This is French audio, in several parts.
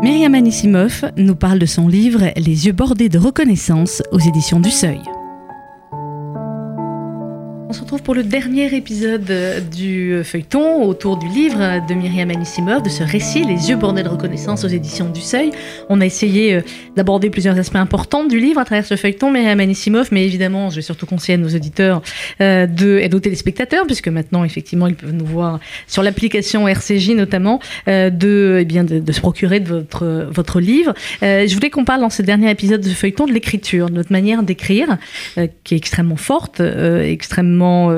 Myriam Anisimov nous parle de son livre Les yeux bordés de reconnaissance aux éditions du Seuil. Pour le dernier épisode du feuilleton autour du livre de Myriam Anissimov, de ce récit, Les yeux bordés de reconnaissance aux éditions du Seuil. On a essayé euh, d'aborder plusieurs aspects importants du livre à travers ce feuilleton, Myriam Anissimov, mais évidemment, je vais surtout conseiller à nos auditeurs euh, de, et nos téléspectateurs, puisque maintenant, effectivement, ils peuvent nous voir sur l'application RCJ notamment, euh, de, eh bien, de, se procurer de votre, votre livre. je voulais qu'on parle dans ce dernier épisode de feuilleton de l'écriture, de notre manière d'écrire, qui est extrêmement forte, extrêmement euh, euh,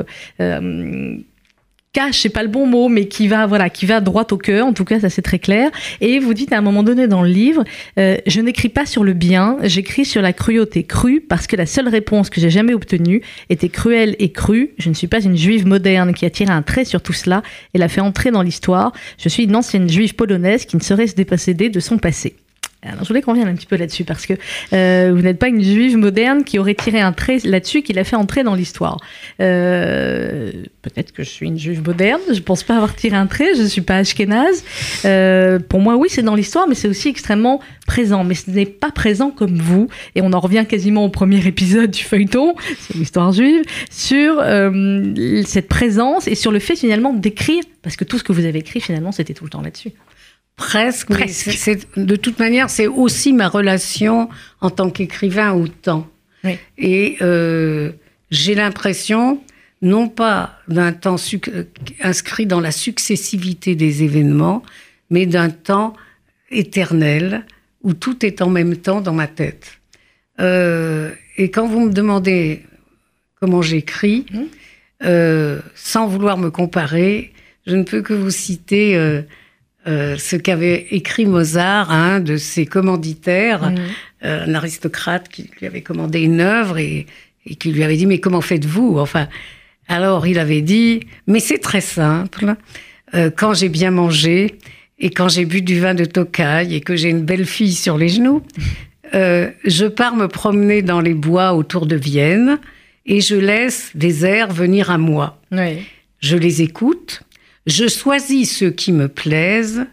cache, c'est pas le bon mot, mais qui va, voilà, qui va droit au cœur. En tout cas, ça c'est très clair. Et vous dites à un moment donné dans le livre, euh, je n'écris pas sur le bien, j'écris sur la cruauté crue parce que la seule réponse que j'ai jamais obtenue était cruelle et crue. Je ne suis pas une juive moderne qui a tiré un trait sur tout cela et l'a fait entrer dans l'histoire. Je suis une ancienne juive polonaise qui ne saurait se déposséder de son passé. Alors, je voulais qu'on vienne un petit peu là-dessus parce que euh, vous n'êtes pas une juive moderne qui aurait tiré un trait là-dessus qui l'a fait entrer dans l'histoire. Euh, peut-être que je suis une juive moderne, je pense pas avoir tiré un trait, je ne suis pas ashkénaze. Euh, pour moi, oui, c'est dans l'histoire, mais c'est aussi extrêmement présent. Mais ce n'est pas présent comme vous. Et on en revient quasiment au premier épisode du feuilleton, c'est l'histoire juive, sur euh, cette présence et sur le fait finalement d'écrire, parce que tout ce que vous avez écrit finalement, c'était tout le temps là-dessus. Presque, de toute manière, c'est aussi ma relation en tant qu'écrivain au temps. Et euh, j'ai l'impression, non pas d'un temps inscrit dans la successivité des événements, mais d'un temps éternel où tout est en même temps dans ma tête. Euh, et quand vous me demandez comment j'écris, mmh. euh, sans vouloir me comparer, je ne peux que vous citer euh, ce qu'avait écrit Mozart, un de ses commanditaires, mmh. euh, un aristocrate qui lui avait commandé une œuvre et, qui lui avait dit mais comment faites-vous? Enfin, alors il avait dit mais c'est très simple. Euh, quand j'ai bien mangé et quand j'ai bu du vin de Tokai et que j'ai une belle fille sur les genoux, je pars me promener dans les bois autour de Vienne et je laisse des airs venir à moi. Je les écoute je choisis ceux qui me plaisent,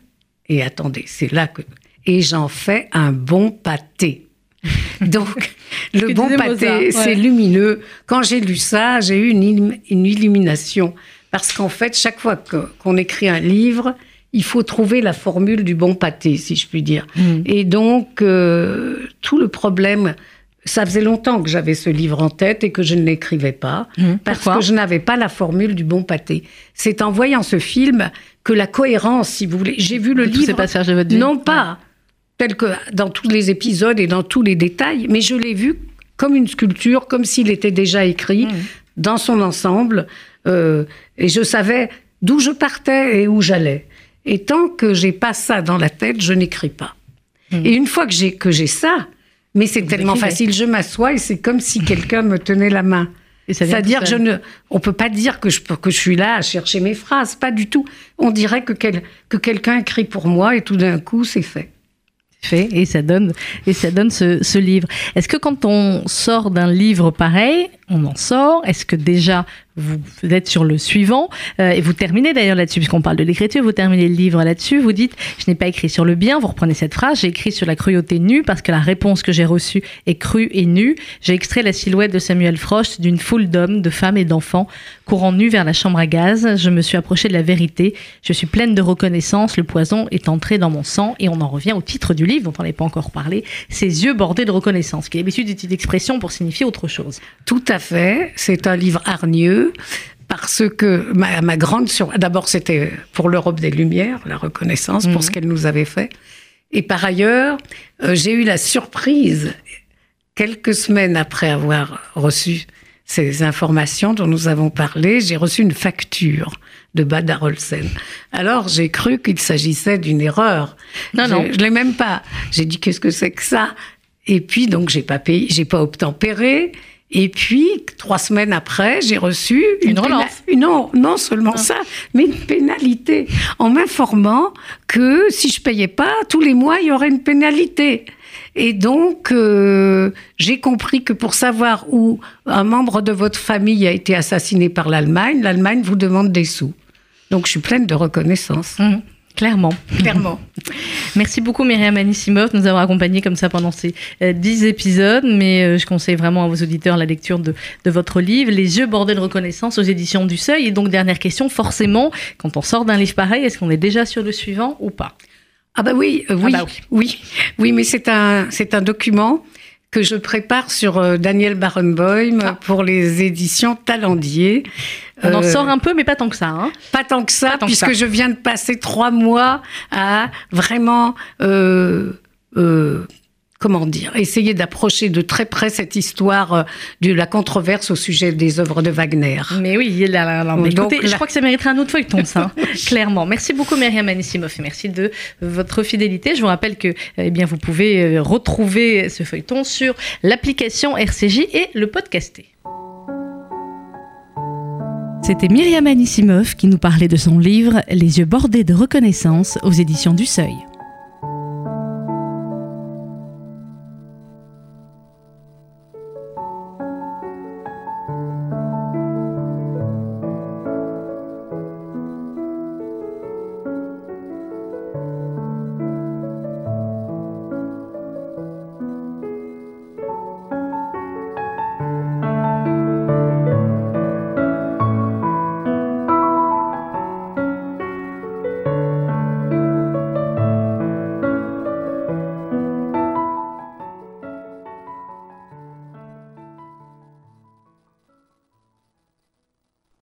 et attendez, c'est là que... Et j'en fais un bon pâté. Donc, le bon pâté, c'est lumineux. Quand j'ai lu ça, j'ai eu une, illumination. Parce qu'en fait, chaque fois qu'on écrit un livre, il faut trouver la formule du bon pâté, si je puis dire. Mm. Et donc, euh, tout le problème ça faisait longtemps que j'avais ce livre en tête et que je ne l'écrivais pas, mmh. parce que je n'avais pas la formule du bon pâté. C'est en voyant ce film que la cohérence, si vous voulez, j'ai vu le livre, de votre non pas tel que dans tous les épisodes et dans tous les détails, mais je l'ai vu comme une sculpture, comme s'il était déjà écrit mmh. dans son ensemble, euh, et je savais d'où je partais et où j'allais. Et tant que j'ai pas ça dans la tête, je n'écris pas. Mmh. Et une fois que j'ai que j'ai ça, mais c'est tellement facile, je m'assois et c'est comme si quelqu'un me tenait la main. C'est-à-dire je ne, on peut pas dire que je, que je suis là à chercher mes phrases, pas du tout. On dirait que, que quelqu'un écrit pour moi et tout d'un coup c'est fait. Fait et ça donne et ça donne ce, ce livre. Est-ce que quand on sort d'un livre pareil, on en sort Est-ce que déjà vous êtes sur le suivant euh, et vous terminez d'ailleurs là-dessus puisqu'on parle de l'écriture, vous terminez le livre là-dessus, vous dites je n'ai pas écrit sur le bien, vous reprenez cette phrase, j'ai écrit sur la cruauté nue parce que la réponse que j'ai reçue est crue et nue. J'ai extrait la silhouette de Samuel Frost d'une foule d'hommes, de femmes et d'enfants courant nus vers la chambre à gaz. Je me suis approchée de la vérité. Je suis pleine de reconnaissance. Le poison est entré dans mon sang et on en revient au titre du livre dont on n'est pas encore parlé. Ses yeux bordés de reconnaissance, qui est l'habitude d'utiliser l'expression pour signifier autre chose. Tout à fait. C'est un livre hargneux parce que ma, grande sur d'abord c'était pour l'Europe des Lumières, la reconnaissance pour ce mhm. qu'elle nous avait fait. Et par ailleurs, euh, j'ai eu la surprise quelques semaines après avoir reçu ces informations dont nous avons parlé, j'ai reçu une facture de Bad Olsen. Alors j'ai cru qu'il s'agissait d'une erreur. Non, non, je l'ai même pas. J'ai dit qu'est-ce que c'est que ça? Et puis donc j'ai pas payé, j'ai pas obtempéré. Et puis, trois semaines après, j'ai reçu une, relance. Non, non seulement ah. ça, mais une pénalité en m'informant que si je payais pas, tous les mois, il y aurait une pénalité. Et donc, euh, j'ai compris que pour savoir où un membre de votre famille a été assassiné par l'Allemagne, l'Allemagne vous demande des sous. Donc, je suis pleine de reconnaissance. Mmh. Clairement. Clairement. Merci beaucoup Myriam Anissimov de nous avoir accompagnés comme ça pendant ces euh, dix épisodes, mais euh, je conseille vraiment à vos auditeurs la lecture de, votre livre, Les yeux bordés de reconnaissance aux éditions du Seuil. Et donc, dernière question, forcément, quand on sort d'un livre pareil, est-ce qu'on est déjà sur le suivant ou pas? Ah bah oui, euh, oui, ah bah oui, oui, mais c'est un, c'est un document que je prépare sur euh, Daniel Barenboim ah. pour les éditions Talendier. On en euh, sort un peu, mais pas tant que ça. Hein. Pas tant que ça, puisque je viens de passer trois mois à vraiment euh, comment dire, essayer d'approcher de très près cette histoire euh, de la controverse au sujet des œuvres de Wagner. Mais oui, là, là, écoutez, je crois que ça mériterait un autre feuilleton, ça, hein, clairement. Merci beaucoup, Myriam Anissimov, et merci de votre fidélité. Je vous rappelle que eh bien, vous pouvez euh, retrouver ce feuilleton sur l'application RCJ et le podcaster. C'était Myriam Anissimov qui nous parlait de son livre Les yeux bordés de reconnaissance aux éditions du Seuil.